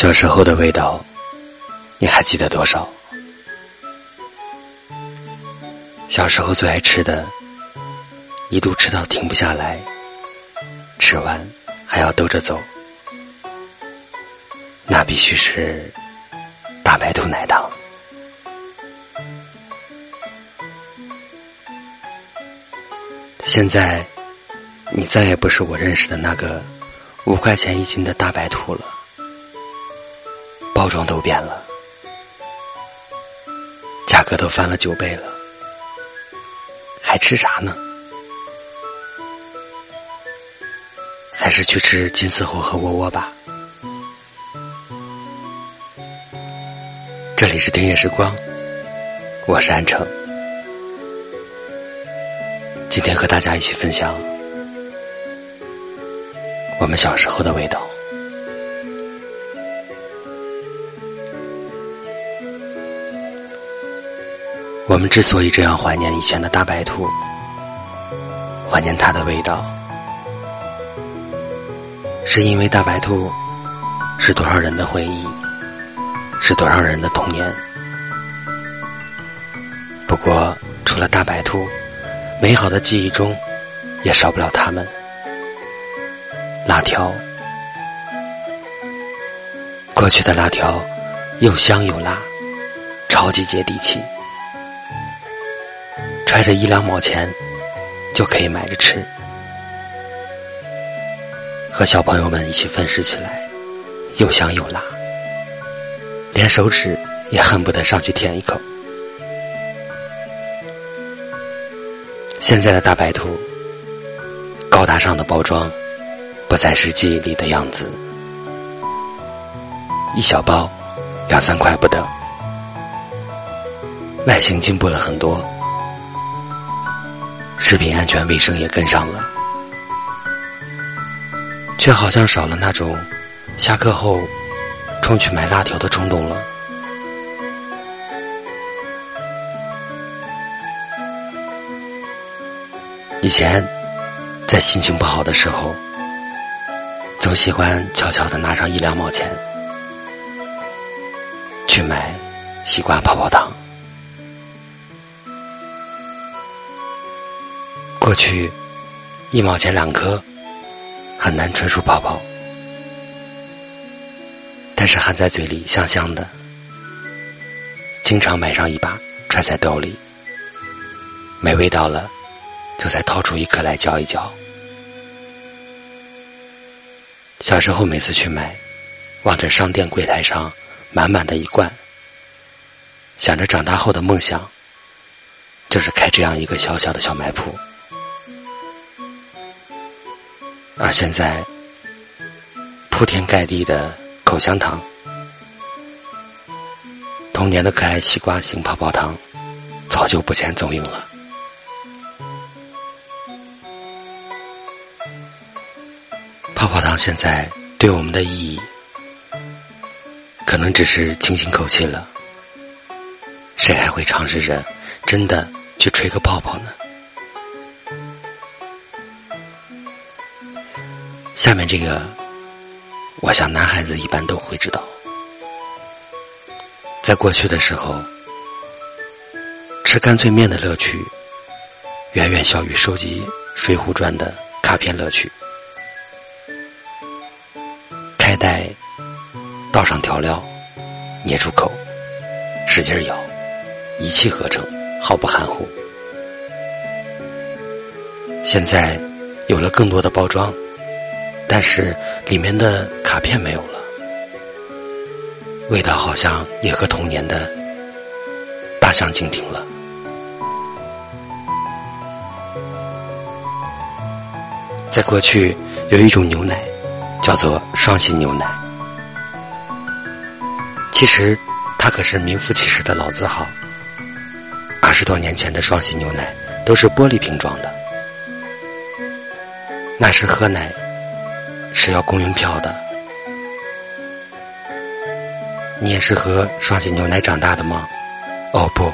小时候的味道，你还记得多少？小时候最爱吃的，一度吃到停不下来，吃完还要兜着走，那必须是大白兔奶糖。现在，你再也不是我认识的那个五块钱一斤的大白兔了。包装都变了，价格都翻了九倍了，还吃啥呢？还是去吃金丝猴和窝窝吧。这里是听夜时光，我是安城，今天和大家一起分享我们小时候的味道。我们之所以这样怀念以前的大白兔，怀念它的味道，是因为大白兔是多少人的回忆，是多少人的童年。不过，除了大白兔，美好的记忆中也少不了它们——辣条。过去的辣条又香又辣，超级接地气。揣着一两毛钱，就可以买着吃，和小朋友们一起分食起来，又香又辣，连手指也恨不得上去舔一口。现在的大白兔，高大上的包装，不再是记忆里的样子，一小包，两三块不等，外形进步了很多。食品安全卫生也跟上了，却好像少了那种下课后冲去买辣条的冲动了。以前在心情不好的时候，总喜欢悄悄的拿上一两毛钱去买西瓜泡泡糖。过去，一毛钱两颗，很难吹出泡泡，但是含在嘴里香香的，经常买上一把揣在兜里，没味道了，就再掏出一颗来嚼一嚼。小时候每次去买，望着商店柜台上满满的一罐，想着长大后的梦想，就是开这样一个小小的小卖铺。而现在，铺天盖地的口香糖，童年的可爱西瓜型泡泡糖，早就不见踪影了。泡泡糖现在对我们的意义，可能只是清新口气了。谁还会尝试着真的去吹个泡泡呢？下面这个，我想男孩子一般都会知道。在过去的时候，吃干脆面的乐趣，远远小于收集《水浒传》的卡片乐趣。开袋，倒上调料，捏出口，使劲咬，一气呵成，毫不含糊。现在有了更多的包装。但是里面的卡片没有了，味道好像也和童年的大相径庭了。在过去，有一种牛奶叫做双喜牛奶，其实它可是名副其实的老字号。二十多年前的双喜牛奶都是玻璃瓶装的，那时喝奶。是要公用票的。你也是喝双喜牛奶长大的吗？哦不，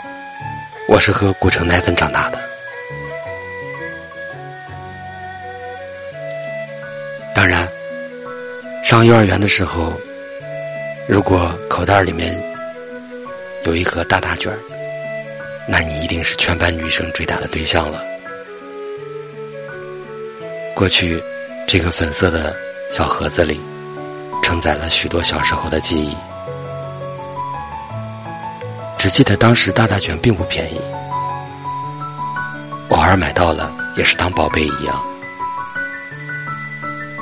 我是喝古城奶粉长大的。当然，上幼儿园的时候，如果口袋里面有一盒大大卷儿，那你一定是全班女生追打的对象了。过去，这个粉色的小盒子里，承载了许多小时候的记忆。只记得当时大大卷并不便宜，偶尔买到了也是当宝贝一样。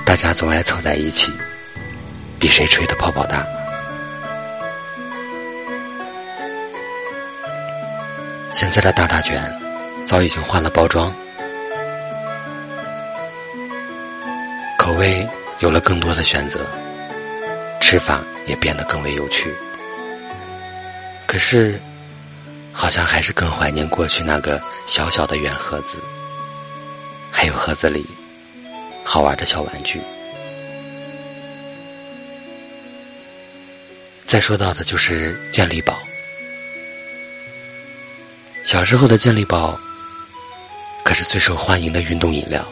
大家总爱凑在一起，比谁吹的泡泡大。现在的大大卷早已经换了包装，口味有了更多的选择，吃法也变得更为有趣。可是，好像还是更怀念过去那个小小的圆盒子，还有盒子里好玩的小玩具。再说到的就是健力宝。小时候的健力宝，可是最受欢迎的运动饮料。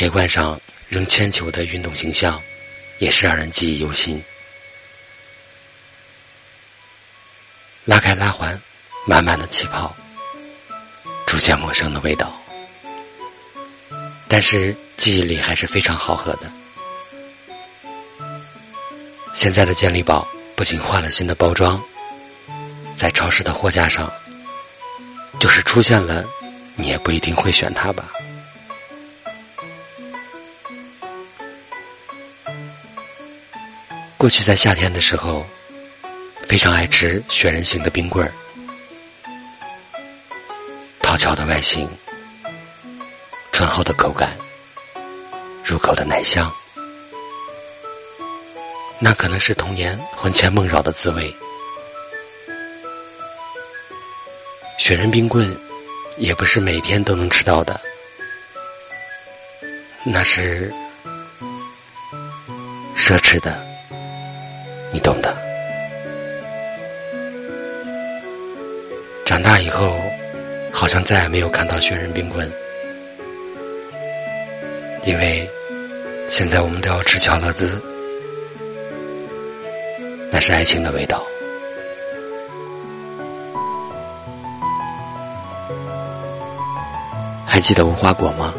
铁罐上扔铅球的运动形象，也是让人记忆犹新。拉开拉环，满满的气泡，出现陌生的味道，但是记忆里还是非常好喝的。现在的健力宝不仅换了新的包装。在超市的货架上，就是出现了，你也不一定会选它吧。过去在夏天的时候，非常爱吃雪人型的冰棍儿，讨巧的外形，醇厚的口感，入口的奶香，那可能是童年魂牵梦绕的滋味。雪人冰棍，也不是每天都能吃到的，那是奢侈的，你懂的。长大以后，好像再也没有看到雪人冰棍，因为现在我们都要吃巧乐兹，那是爱情的味道。还记得无花果吗？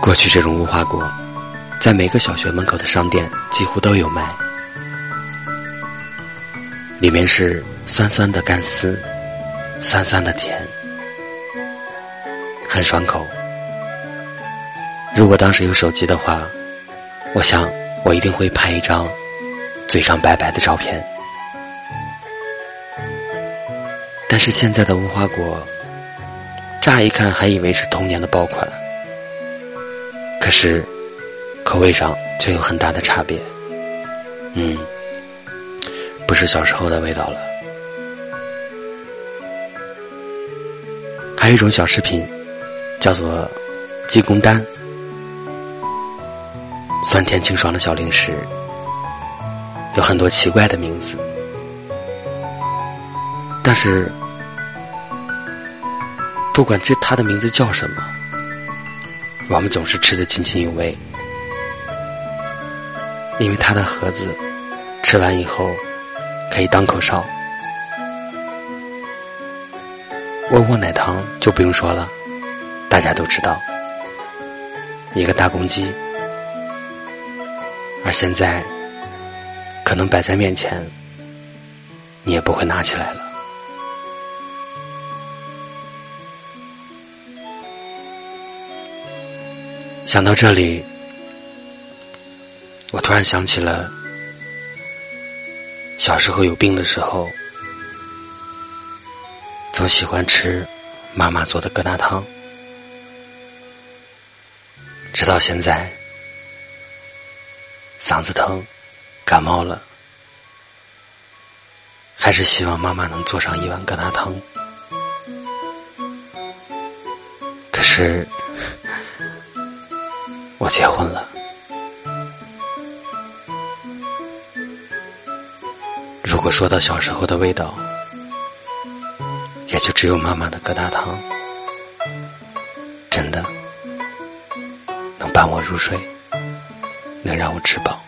过去这种无花果，在每个小学门口的商店几乎都有卖。里面是酸酸的干丝，酸酸的甜，很爽口。如果当时有手机的话，我想我一定会拍一张嘴上白白的照片。但是现在的无花果。乍一看还以为是童年的爆款，可是口味上却有很大的差别。嗯，不是小时候的味道了。还有一种小食品，叫做鸡公丹，酸甜清爽的小零食，有很多奇怪的名字，但是。不管这它的名字叫什么，我们总是吃的津津有味，因为它的盒子吃完以后可以当口哨。窝窝奶糖就不用说了，大家都知道，一个大公鸡，而现在可能摆在面前，你也不会拿起来了。想到这里，我突然想起了小时候有病的时候，总喜欢吃妈妈做的疙瘩汤。直到现在，嗓子疼、感冒了，还是希望妈妈能做上一碗疙瘩汤。可是。我结婚了。如果说到小时候的味道，也就只有妈妈的疙瘩汤。真的能伴我入睡，能让我吃饱。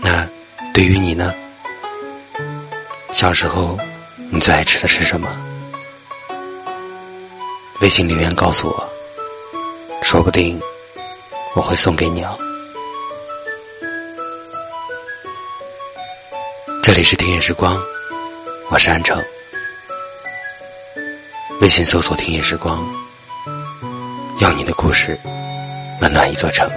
那对于你呢？小时候你最爱吃的是什么？微信留言告诉我，说不定我会送给你哦。这里是听夜时光，我是安城。微信搜索“听夜时光”，要你的故事温暖一座城。